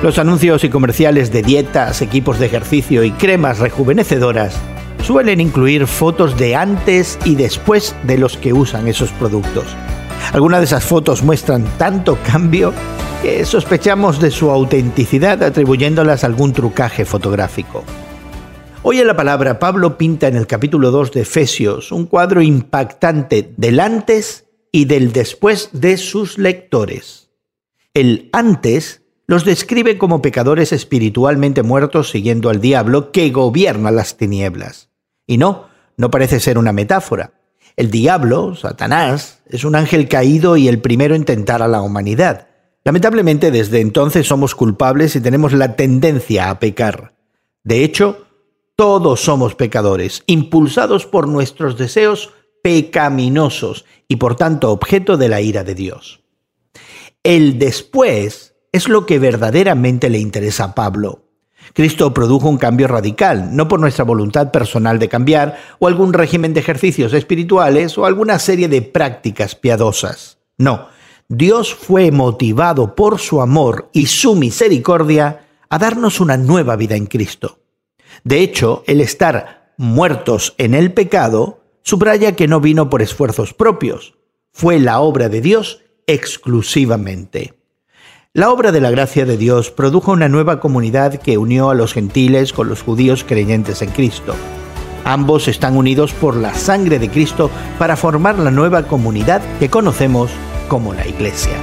Los anuncios y comerciales de dietas, equipos de ejercicio y cremas rejuvenecedoras suelen incluir fotos de antes y después de los que usan esos productos. Algunas de esas fotos muestran tanto cambio que sospechamos de su autenticidad atribuyéndolas a algún trucaje fotográfico. Hoy en la palabra Pablo pinta en el capítulo 2 de Efesios un cuadro impactante del antes y del después de sus lectores. El antes los describe como pecadores espiritualmente muertos siguiendo al diablo que gobierna las tinieblas. Y no, no parece ser una metáfora. El diablo, Satanás, es un ángel caído y el primero en tentar a la humanidad. Lamentablemente desde entonces somos culpables y tenemos la tendencia a pecar. De hecho, todos somos pecadores, impulsados por nuestros deseos pecaminosos y por tanto objeto de la ira de Dios. El después es lo que verdaderamente le interesa a Pablo. Cristo produjo un cambio radical, no por nuestra voluntad personal de cambiar, o algún régimen de ejercicios espirituales, o alguna serie de prácticas piadosas. No, Dios fue motivado por su amor y su misericordia a darnos una nueva vida en Cristo. De hecho, el estar muertos en el pecado subraya que no vino por esfuerzos propios, fue la obra de Dios exclusivamente. La obra de la gracia de Dios produjo una nueva comunidad que unió a los gentiles con los judíos creyentes en Cristo. Ambos están unidos por la sangre de Cristo para formar la nueva comunidad que conocemos como la Iglesia.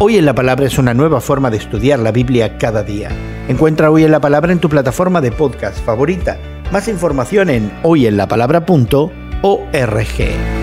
Hoy en la Palabra es una nueva forma de estudiar la Biblia cada día. Encuentra Hoy en la Palabra en tu plataforma de podcast favorita. Más información en hoyenlapalabra.org.